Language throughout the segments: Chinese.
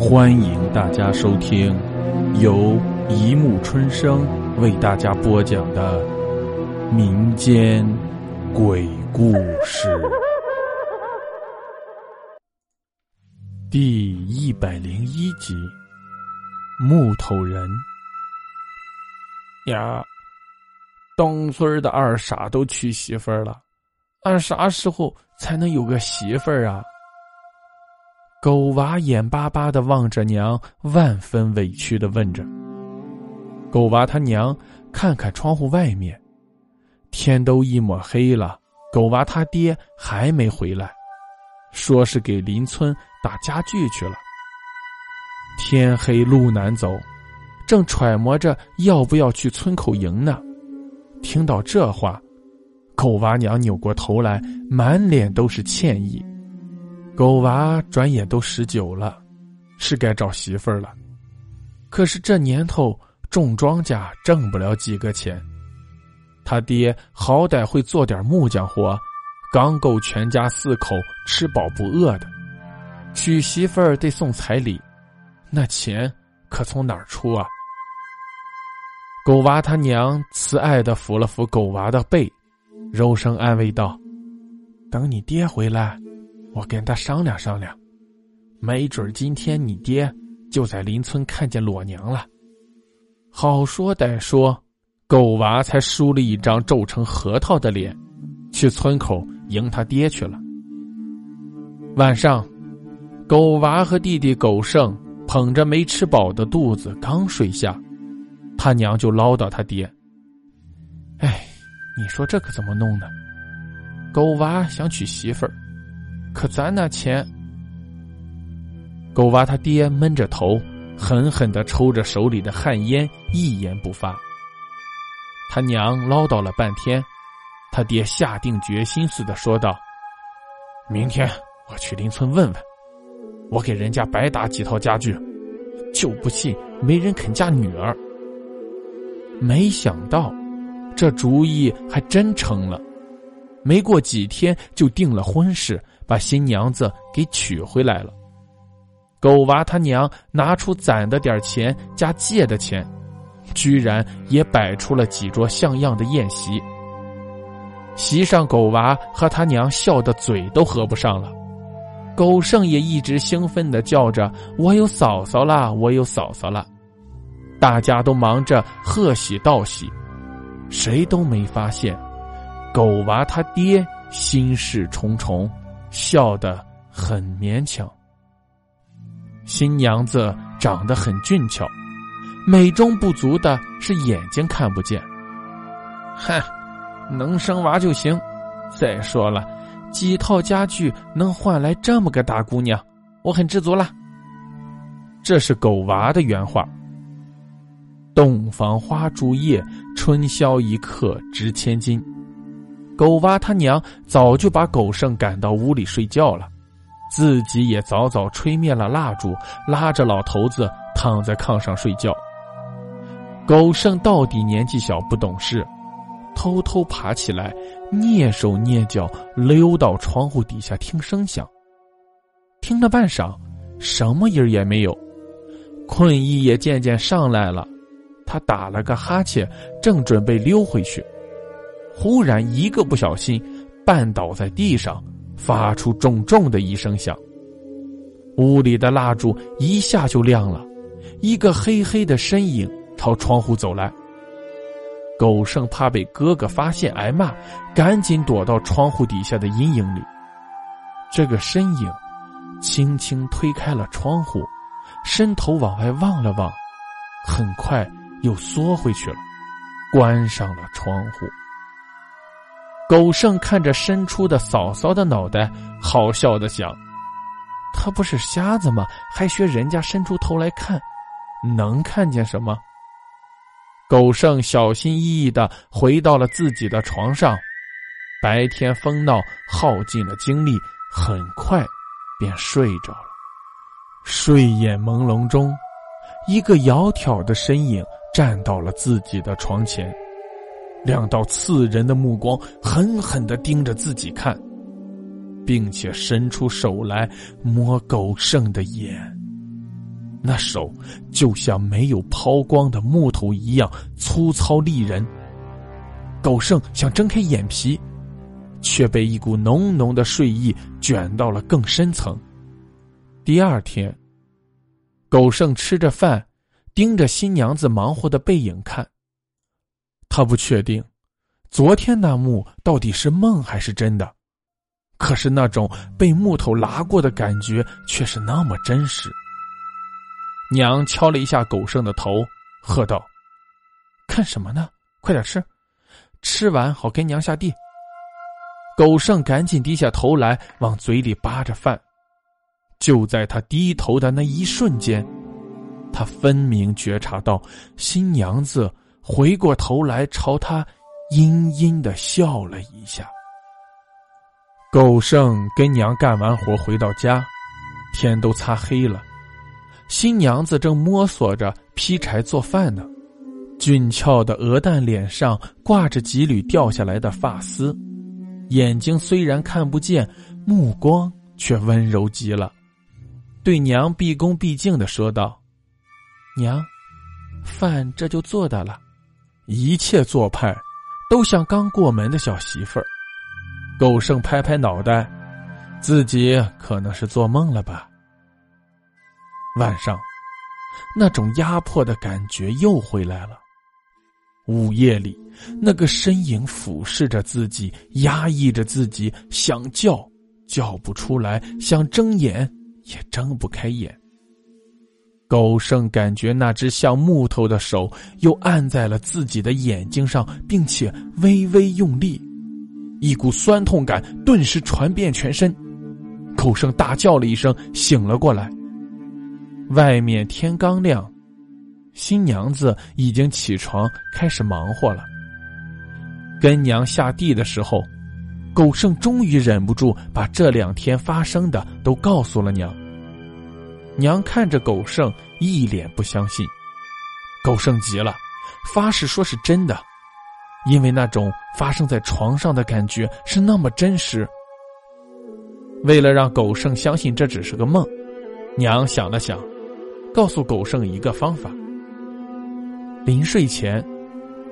欢迎大家收听由一木春生为大家播讲的民间鬼故事第一百零一集《木头人》呀，东村的二傻都娶媳妇儿了，俺啥时候才能有个媳妇儿啊？狗娃眼巴巴的望着娘，万分委屈的问着。狗娃他娘看看窗户外面，天都一抹黑了，狗娃他爹还没回来，说是给邻村打家具去了。天黑路难走，正揣摩着要不要去村口迎呢。听到这话，狗娃娘扭过头来，满脸都是歉意。狗娃转眼都十九了，是该找媳妇儿了。可是这年头种庄稼挣不了几个钱，他爹好歹会做点木匠活，刚够全家四口吃饱不饿的。娶媳妇儿得送彩礼，那钱可从哪儿出啊？狗娃他娘慈爱的抚了抚狗娃的背，柔声安慰道：“等你爹回来。”我跟他商量商量，没准今天你爹就在邻村看见裸娘了。好说歹说，狗娃才梳了一张皱成核桃的脸，去村口迎他爹去了。晚上，狗娃和弟弟狗剩捧着没吃饱的肚子刚睡下，他娘就唠叨他爹：“哎，你说这可怎么弄呢？狗娃想娶媳妇儿。”可咱那钱，狗娃他爹闷着头，狠狠的抽着手里的旱烟，一言不发。他娘唠叨了半天，他爹下定决心似的说道：“明天我去邻村问问，我给人家白打几套家具，就不信没人肯嫁女儿。”没想到，这主意还真成了，没过几天就定了婚事。把新娘子给娶回来了。狗娃他娘拿出攒的点钱加借的钱，居然也摆出了几桌像样的宴席。席上，狗娃和他娘笑得嘴都合不上了。狗剩也一直兴奋的叫着：“我有嫂嫂啦，我有嫂嫂啦！”大家都忙着贺喜道喜，谁都没发现，狗娃他爹心事重重。笑得很勉强。新娘子长得很俊俏，美中不足的是眼睛看不见。哼，能生娃就行。再说了，几套家具能换来这么个大姑娘，我很知足了。这是狗娃的原话。洞房花烛夜，春宵一刻值千金。狗娃他娘早就把狗剩赶到屋里睡觉了，自己也早早吹灭了蜡烛，拉着老头子躺在炕上睡觉。狗剩到底年纪小不懂事，偷偷爬起来，蹑手蹑脚溜到窗户底下听声响。听了半晌，什么音儿也没有，困意也渐渐上来了，他打了个哈欠，正准备溜回去。忽然，一个不小心，绊倒在地上，发出重重的一声响。屋里的蜡烛一下就亮了，一个黑黑的身影朝窗户走来。狗剩怕被哥哥发现挨骂，赶紧躲到窗户底下的阴影里。这个身影轻轻推开了窗户，伸头往外望了望，很快又缩回去了，关上了窗户。狗剩看着伸出的嫂嫂的脑袋，好笑的想：“他不是瞎子吗？还学人家伸出头来看，能看见什么？”狗剩小心翼翼的回到了自己的床上，白天疯闹耗尽了精力，很快便睡着了。睡眼朦胧中，一个窈窕的身影站到了自己的床前。两道刺人的目光狠狠的盯着自己看，并且伸出手来摸狗剩的眼。那手就像没有抛光的木头一样粗糙利人。狗剩想睁开眼皮，却被一股浓浓的睡意卷到了更深层。第二天，狗剩吃着饭，盯着新娘子忙活的背影看。他不确定，昨天那幕到底是梦还是真的，可是那种被木头拉过的感觉却是那么真实。娘敲了一下狗剩的头，喝道：“看什么呢？快点吃，吃完好跟娘下地。”狗剩赶紧低下头来，往嘴里扒着饭。就在他低头的那一瞬间，他分明觉察到新娘子。回过头来，朝他阴阴的笑了一下。狗剩跟娘干完活回到家，天都擦黑了，新娘子正摸索着劈柴做饭呢。俊俏的鹅蛋脸上挂着几缕掉下来的发丝，眼睛虽然看不见，目光却温柔极了。对娘毕恭毕敬的说道：“娘，饭这就做的了。”一切做派，都像刚过门的小媳妇儿。狗剩拍拍脑袋，自己可能是做梦了吧。晚上，那种压迫的感觉又回来了。午夜里，那个身影俯视着自己，压抑着自己，想叫叫不出来，想睁眼也睁不开眼。狗剩感觉那只像木头的手又按在了自己的眼睛上，并且微微用力，一股酸痛感顿时传遍全身。狗剩大叫了一声，醒了过来。外面天刚亮，新娘子已经起床开始忙活了。跟娘下地的时候，狗剩终于忍不住把这两天发生的都告诉了娘。娘看着狗剩，一脸不相信。狗剩急了，发誓说是真的，因为那种发生在床上的感觉是那么真实。为了让狗剩相信这只是个梦，娘想了想，告诉狗剩一个方法。临睡前，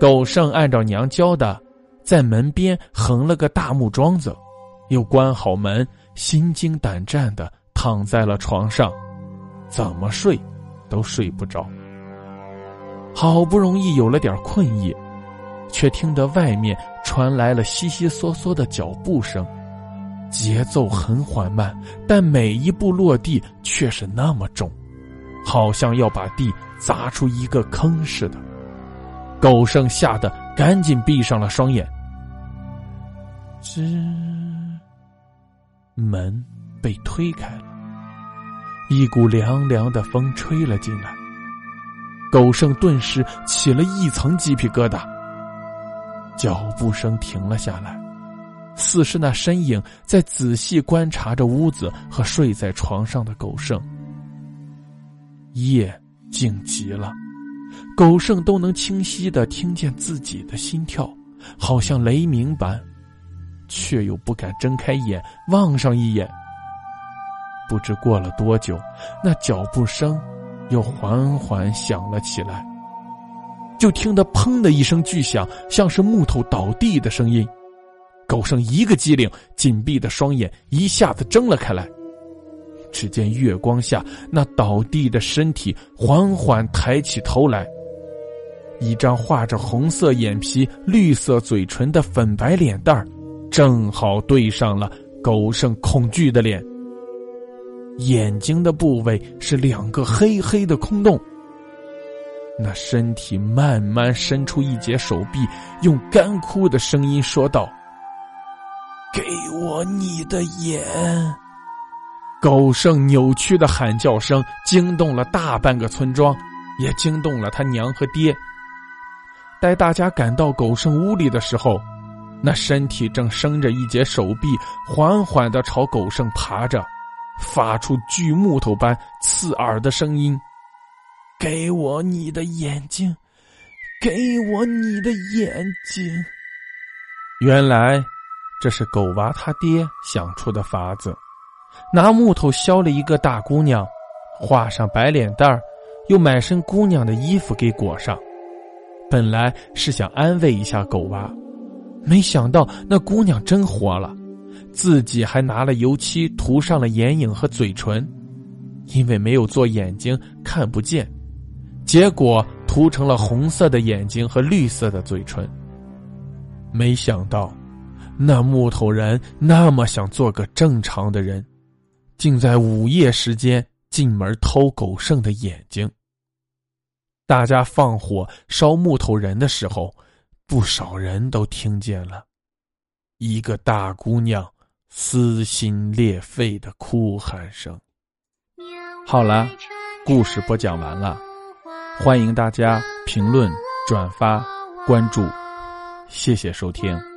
狗剩按照娘教的，在门边横了个大木桩子，又关好门，心惊胆战的躺在了床上。怎么睡，都睡不着。好不容易有了点困意，却听得外面传来了悉悉嗦嗦的脚步声，节奏很缓慢，但每一步落地却是那么重，好像要把地砸出一个坑似的。狗剩吓得赶紧闭上了双眼。吱，门被推开了。一股凉凉的风吹了进来，狗剩顿时起了一层鸡皮疙瘩。脚步声停了下来，似是那身影在仔细观察着屋子和睡在床上的狗剩。夜静极了，狗剩都能清晰的听见自己的心跳，好像雷鸣般，却又不敢睁开眼望上一眼。不知过了多久，那脚步声又缓缓响了起来。就听得“砰”的一声巨响，像是木头倒地的声音。狗剩一个机灵，紧闭的双眼一下子睁了开来。只见月光下，那倒地的身体缓缓抬起头来，一张画着红色眼皮、绿色嘴唇的粉白脸蛋儿，正好对上了狗剩恐惧的脸。眼睛的部位是两个黑黑的空洞。那身体慢慢伸出一截手臂，用干枯的声音说道：“给我你的眼！”狗剩扭曲的喊叫声惊动了大半个村庄，也惊动了他娘和爹。待大家赶到狗剩屋里的时候，那身体正伸着一截手臂，缓缓的朝狗剩爬着。发出锯木头般刺耳的声音：“给我你的眼睛，给我你的眼睛。”原来，这是狗娃他爹想出的法子，拿木头削了一个大姑娘，画上白脸蛋儿，又买身姑娘的衣服给裹上。本来是想安慰一下狗娃，没想到那姑娘真活了，自己还拿了油漆涂上了眼影和嘴唇，因为没有做眼睛看不见，结果涂成了红色的眼睛和绿色的嘴唇。没想到，那木头人那么想做个正常的人，竟在午夜时间进门偷狗剩的眼睛。大家放火烧木头人的时候，不少人都听见了一个大姑娘撕心裂肺的哭喊声。好了，故事播讲完了，欢迎大家评论、转发、关注，谢谢收听。